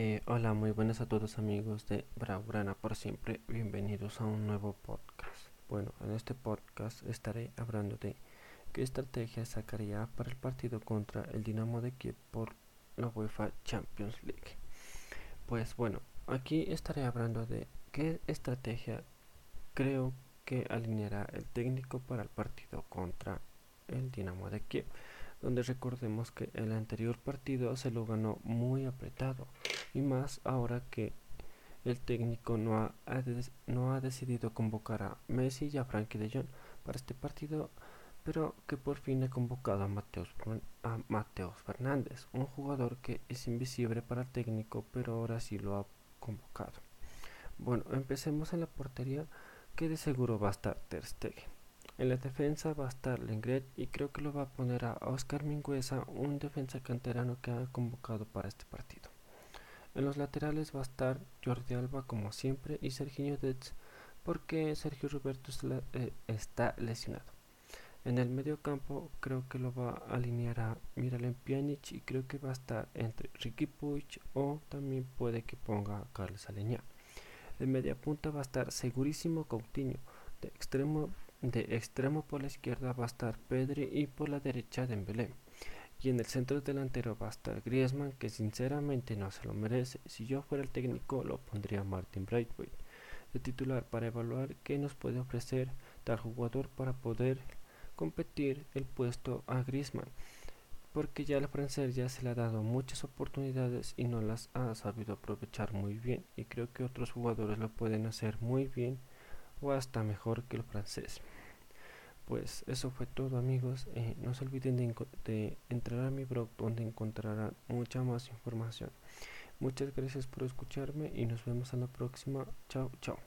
Eh, hola, muy buenas a todos amigos de Braurana por siempre. Bienvenidos a un nuevo podcast. Bueno, en este podcast estaré hablando de qué estrategia sacaría para el partido contra el Dinamo de Kiev por la UEFA Champions League. Pues bueno, aquí estaré hablando de qué estrategia creo que alineará el técnico para el partido contra el Dinamo de Kiev donde recordemos que el anterior partido se lo ganó muy apretado y más ahora que el técnico no ha, no ha decidido convocar a Messi y a Frankie de Jong para este partido, pero que por fin ha convocado a Mateos, a Mateos Fernández, un jugador que es invisible para el técnico, pero ahora sí lo ha convocado. Bueno, empecemos en la portería, que de seguro va a estar Ter Stegen. En la defensa va a estar Lengret y creo que lo va a poner a Oscar Mingüesa, un defensa canterano que ha convocado para este partido. En los laterales va a estar Jordi Alba como siempre y Sergio Detz porque Sergio Roberto eh, está lesionado. En el medio campo creo que lo va a alinear a Miralem Pjanic y creo que va a estar entre Ricky Puig o también puede que ponga a Carlos Aleñá. En media punta va a estar segurísimo Coutinho, de extremo de extremo por la izquierda va a estar Pedri y por la derecha Dembélé. Y en el centro delantero va a estar Griezmann, que sinceramente no se lo merece. Si yo fuera el técnico, lo pondría Martin Braithwaite de titular para evaluar qué nos puede ofrecer tal jugador para poder competir el puesto a Griezmann. Porque ya el francés ya se le ha dado muchas oportunidades y no las ha sabido aprovechar muy bien. Y creo que otros jugadores lo pueden hacer muy bien o hasta mejor que el francés. Pues eso fue todo amigos, eh, no se olviden de, de entrar a mi blog donde encontrarán mucha más información. Muchas gracias por escucharme y nos vemos en la próxima. Chao, chao.